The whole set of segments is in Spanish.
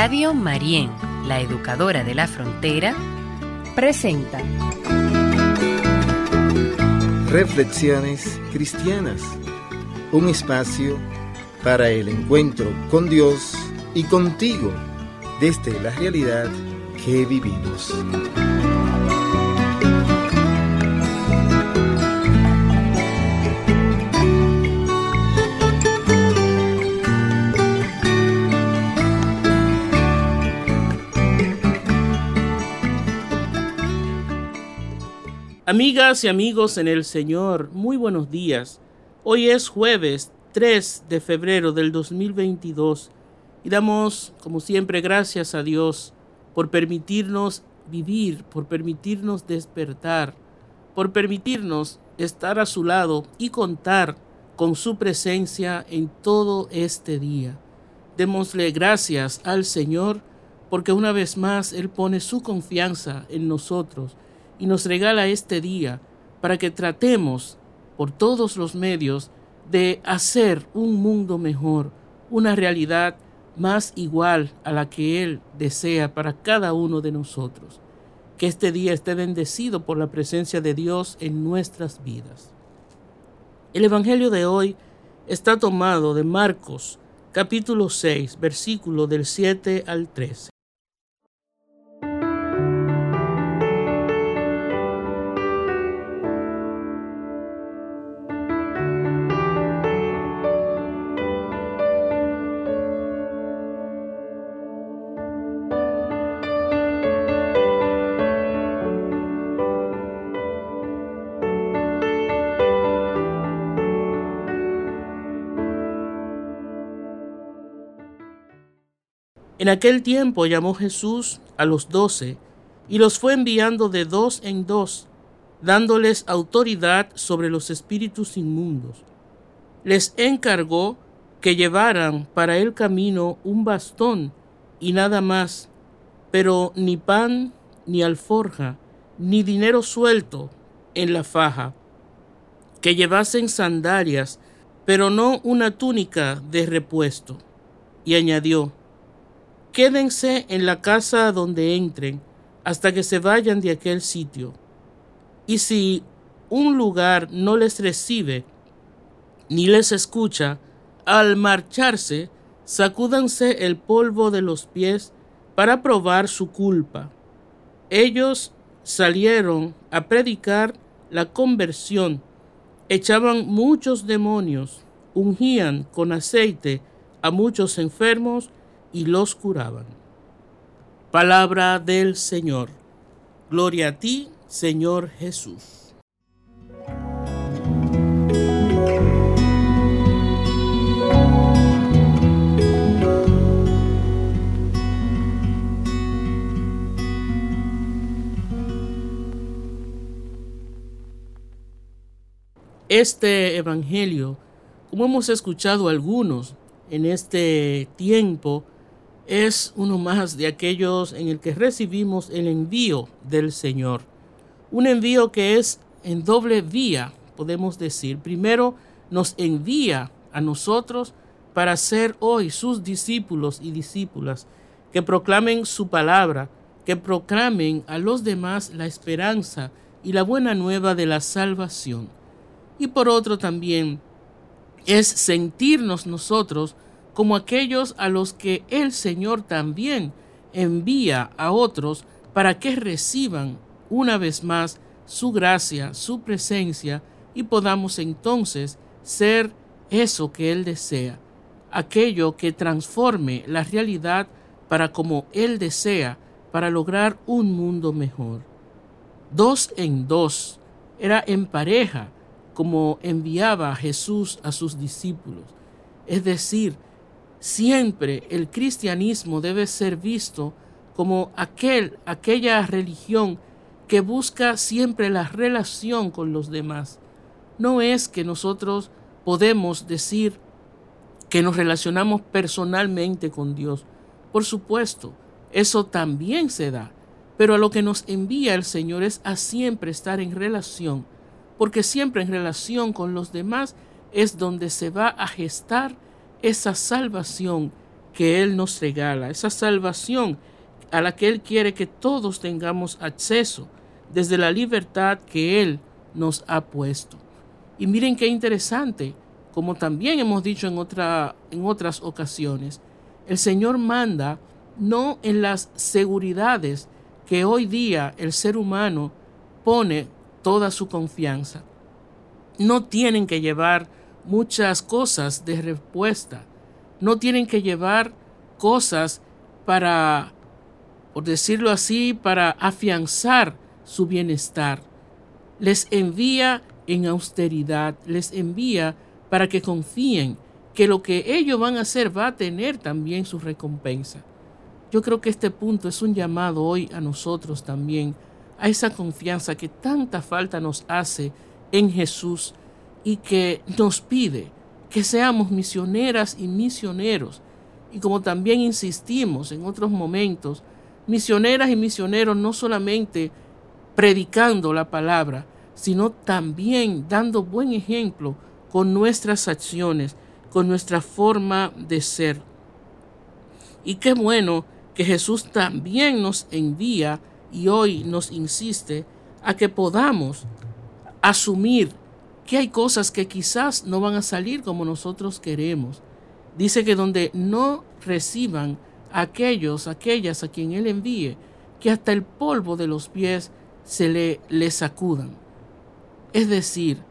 Radio Marién, la educadora de la frontera, presenta. Reflexiones Cristianas, un espacio para el encuentro con Dios y contigo desde la realidad que vivimos. Amigas y amigos en el Señor, muy buenos días. Hoy es jueves 3 de febrero del 2022 y damos, como siempre, gracias a Dios por permitirnos vivir, por permitirnos despertar, por permitirnos estar a su lado y contar con su presencia en todo este día. Démosle gracias al Señor porque una vez más Él pone su confianza en nosotros y nos regala este día para que tratemos por todos los medios de hacer un mundo mejor, una realidad más igual a la que Él desea para cada uno de nosotros. Que este día esté bendecido por la presencia de Dios en nuestras vidas. El Evangelio de hoy está tomado de Marcos capítulo 6, versículo del 7 al 13. En aquel tiempo llamó Jesús a los doce y los fue enviando de dos en dos, dándoles autoridad sobre los espíritus inmundos. Les encargó que llevaran para el camino un bastón y nada más, pero ni pan, ni alforja, ni dinero suelto en la faja, que llevasen sandalias, pero no una túnica de repuesto. Y añadió, Quédense en la casa donde entren hasta que se vayan de aquel sitio. Y si un lugar no les recibe ni les escucha, al marcharse, sacúdanse el polvo de los pies para probar su culpa. Ellos salieron a predicar la conversión, echaban muchos demonios, ungían con aceite a muchos enfermos y los curaban. Palabra del Señor. Gloria a ti, Señor Jesús. Este Evangelio, como hemos escuchado algunos en este tiempo, es uno más de aquellos en el que recibimos el envío del Señor. Un envío que es en doble vía, podemos decir. Primero nos envía a nosotros para ser hoy sus discípulos y discípulas, que proclamen su palabra, que proclamen a los demás la esperanza y la buena nueva de la salvación. Y por otro también es sentirnos nosotros como aquellos a los que el Señor también envía a otros para que reciban una vez más su gracia, su presencia y podamos entonces ser eso que Él desea, aquello que transforme la realidad para como Él desea, para lograr un mundo mejor. Dos en dos, era en pareja como enviaba Jesús a sus discípulos, es decir, Siempre el cristianismo debe ser visto como aquel, aquella religión que busca siempre la relación con los demás. No es que nosotros podemos decir que nos relacionamos personalmente con Dios. Por supuesto, eso también se da, pero a lo que nos envía el Señor es a siempre estar en relación, porque siempre en relación con los demás es donde se va a gestar esa salvación que Él nos regala, esa salvación a la que Él quiere que todos tengamos acceso desde la libertad que Él nos ha puesto. Y miren qué interesante, como también hemos dicho en, otra, en otras ocasiones, el Señor manda no en las seguridades que hoy día el ser humano pone toda su confianza. No tienen que llevar muchas cosas de respuesta. No tienen que llevar cosas para, por decirlo así, para afianzar su bienestar. Les envía en austeridad, les envía para que confíen que lo que ellos van a hacer va a tener también su recompensa. Yo creo que este punto es un llamado hoy a nosotros también, a esa confianza que tanta falta nos hace en Jesús y que nos pide que seamos misioneras y misioneros. Y como también insistimos en otros momentos, misioneras y misioneros no solamente predicando la palabra, sino también dando buen ejemplo con nuestras acciones, con nuestra forma de ser. Y qué bueno que Jesús también nos envía y hoy nos insiste a que podamos asumir que hay cosas que quizás no van a salir como nosotros queremos. Dice que donde no reciban aquellos, aquellas a quien Él envíe, que hasta el polvo de los pies se le, le sacudan. Es decir,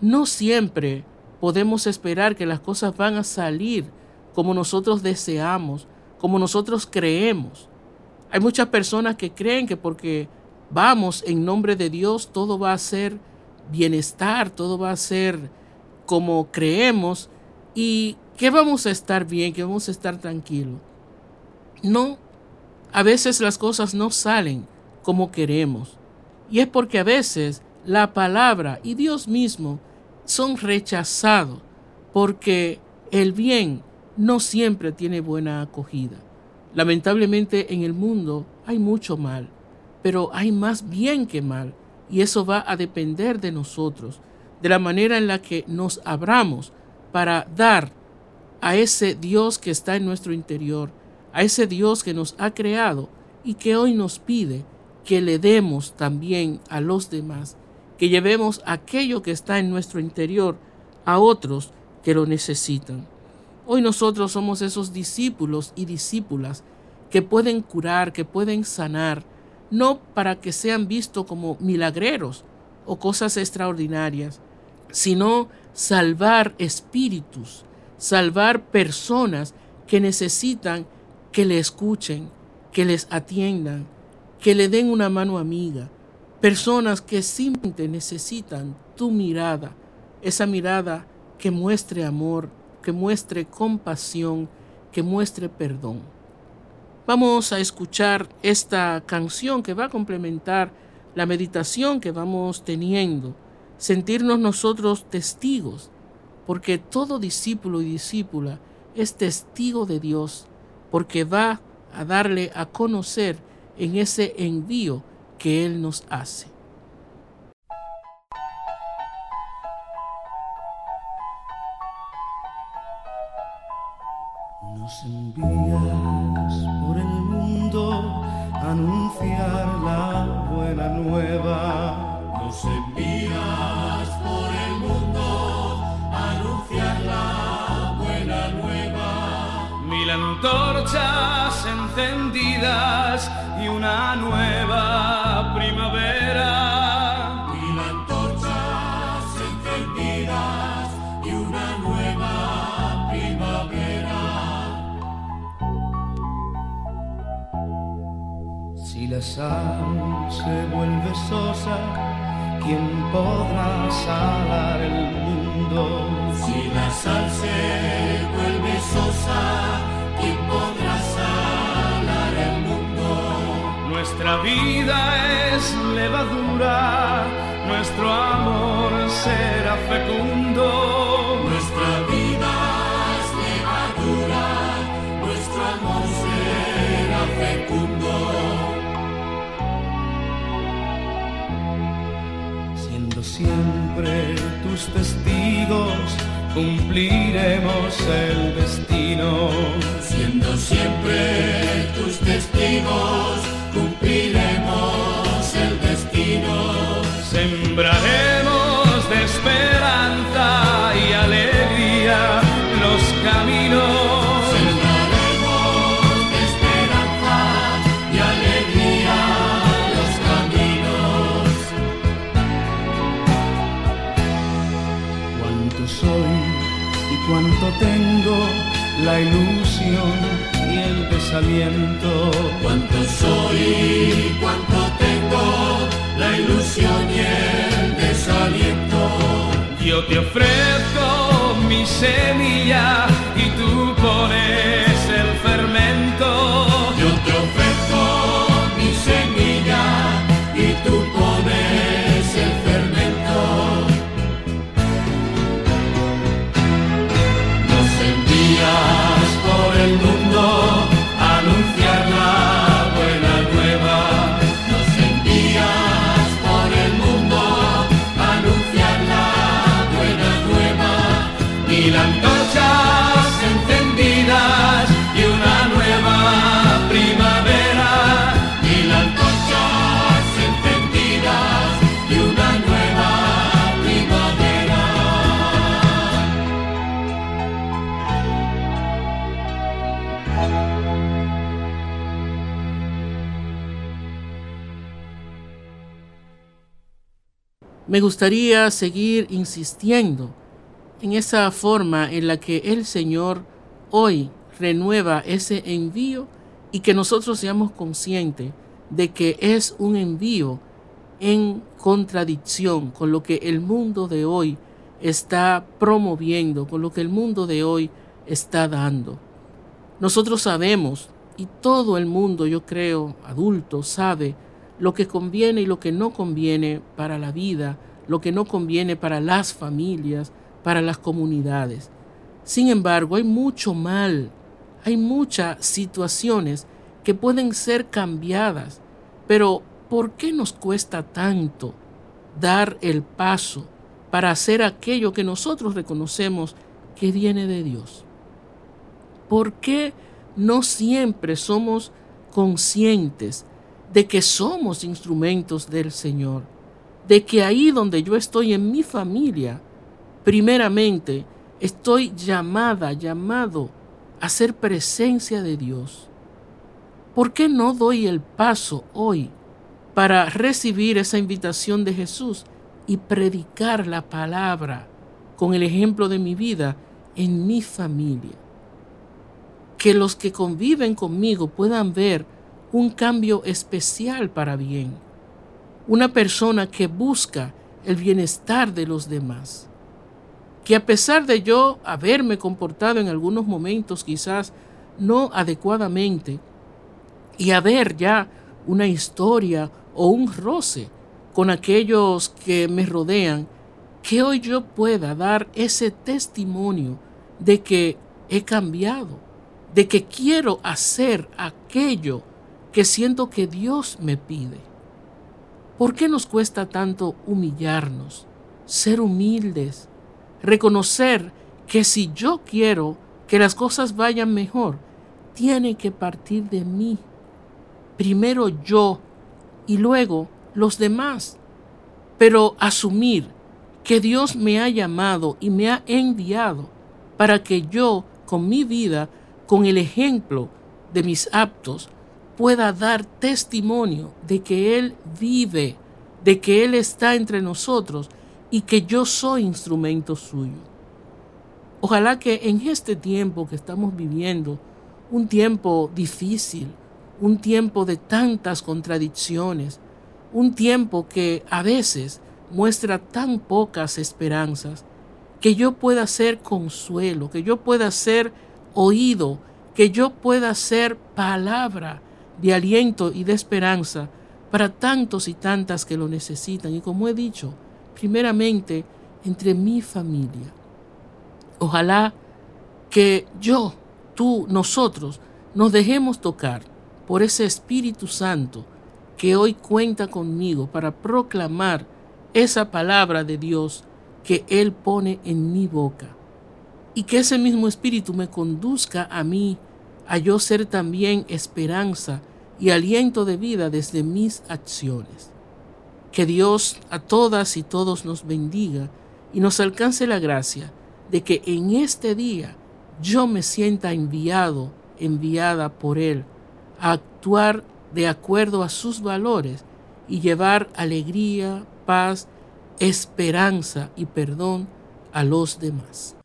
no siempre podemos esperar que las cosas van a salir como nosotros deseamos, como nosotros creemos. Hay muchas personas que creen que porque vamos en nombre de Dios todo va a ser bienestar, todo va a ser como creemos y que vamos a estar bien, que vamos a estar tranquilos. No, a veces las cosas no salen como queremos. Y es porque a veces la palabra y Dios mismo son rechazados porque el bien no siempre tiene buena acogida. Lamentablemente en el mundo hay mucho mal, pero hay más bien que mal. Y eso va a depender de nosotros, de la manera en la que nos abramos para dar a ese Dios que está en nuestro interior, a ese Dios que nos ha creado y que hoy nos pide que le demos también a los demás, que llevemos aquello que está en nuestro interior a otros que lo necesitan. Hoy nosotros somos esos discípulos y discípulas que pueden curar, que pueden sanar, no para que sean vistos como milagreros o cosas extraordinarias, sino salvar espíritus, salvar personas que necesitan que le escuchen, que les atiendan, que le den una mano amiga, personas que simplemente necesitan tu mirada, esa mirada que muestre amor, que muestre compasión, que muestre perdón. Vamos a escuchar esta canción que va a complementar la meditación que vamos teniendo, sentirnos nosotros testigos, porque todo discípulo y discípula es testigo de Dios, porque va a darle a conocer en ese envío que Él nos hace. Mil antorchas encendidas y una nueva primavera. la sal se vuelve sosa, ¿quién podrá salar el mundo? Si la sal se vida es levadura, nuestro amor será fecundo. Nuestra vida es levadura, nuestro amor será fecundo. Siendo siempre tus testigos, cumpliremos el destino. Siendo siempre tus testigos, soy y cuánto tengo, la ilusión y el desaliento. Cuánto soy y cuánto tengo, la ilusión y el desaliento. Yo te ofrezco mi semilla y tú pones Me gustaría seguir insistiendo en esa forma en la que el Señor hoy renueva ese envío y que nosotros seamos conscientes de que es un envío en contradicción con lo que el mundo de hoy está promoviendo, con lo que el mundo de hoy está dando. Nosotros sabemos, y todo el mundo, yo creo, adulto, sabe lo que conviene y lo que no conviene para la vida, lo que no conviene para las familias, para las comunidades. Sin embargo, hay mucho mal, hay muchas situaciones que pueden ser cambiadas, pero ¿por qué nos cuesta tanto dar el paso para hacer aquello que nosotros reconocemos que viene de Dios? ¿Por qué no siempre somos conscientes de que somos instrumentos del Señor? De que ahí donde yo estoy en mi familia, primeramente estoy llamada, llamado a ser presencia de Dios. ¿Por qué no doy el paso hoy para recibir esa invitación de Jesús y predicar la palabra con el ejemplo de mi vida en mi familia? Que los que conviven conmigo puedan ver un cambio especial para bien. Una persona que busca el bienestar de los demás. Que a pesar de yo haberme comportado en algunos momentos quizás no adecuadamente y haber ya una historia o un roce con aquellos que me rodean, que hoy yo pueda dar ese testimonio de que he cambiado, de que quiero hacer aquello que siento que Dios me pide. ¿Por qué nos cuesta tanto humillarnos, ser humildes, reconocer que si yo quiero que las cosas vayan mejor, tiene que partir de mí? Primero yo y luego los demás. Pero asumir que Dios me ha llamado y me ha enviado para que yo, con mi vida, con el ejemplo de mis actos, pueda dar testimonio de que Él vive, de que Él está entre nosotros y que yo soy instrumento suyo. Ojalá que en este tiempo que estamos viviendo, un tiempo difícil, un tiempo de tantas contradicciones, un tiempo que a veces muestra tan pocas esperanzas, que yo pueda ser consuelo, que yo pueda ser oído, que yo pueda ser palabra de aliento y de esperanza para tantos y tantas que lo necesitan. Y como he dicho, primeramente entre mi familia. Ojalá que yo, tú, nosotros nos dejemos tocar por ese Espíritu Santo que hoy cuenta conmigo para proclamar esa palabra de Dios que Él pone en mi boca. Y que ese mismo Espíritu me conduzca a mí yo ser también esperanza y aliento de vida desde mis acciones. Que Dios a todas y todos nos bendiga y nos alcance la gracia de que en este día yo me sienta enviado, enviada por Él, a actuar de acuerdo a sus valores y llevar alegría, paz, esperanza y perdón a los demás.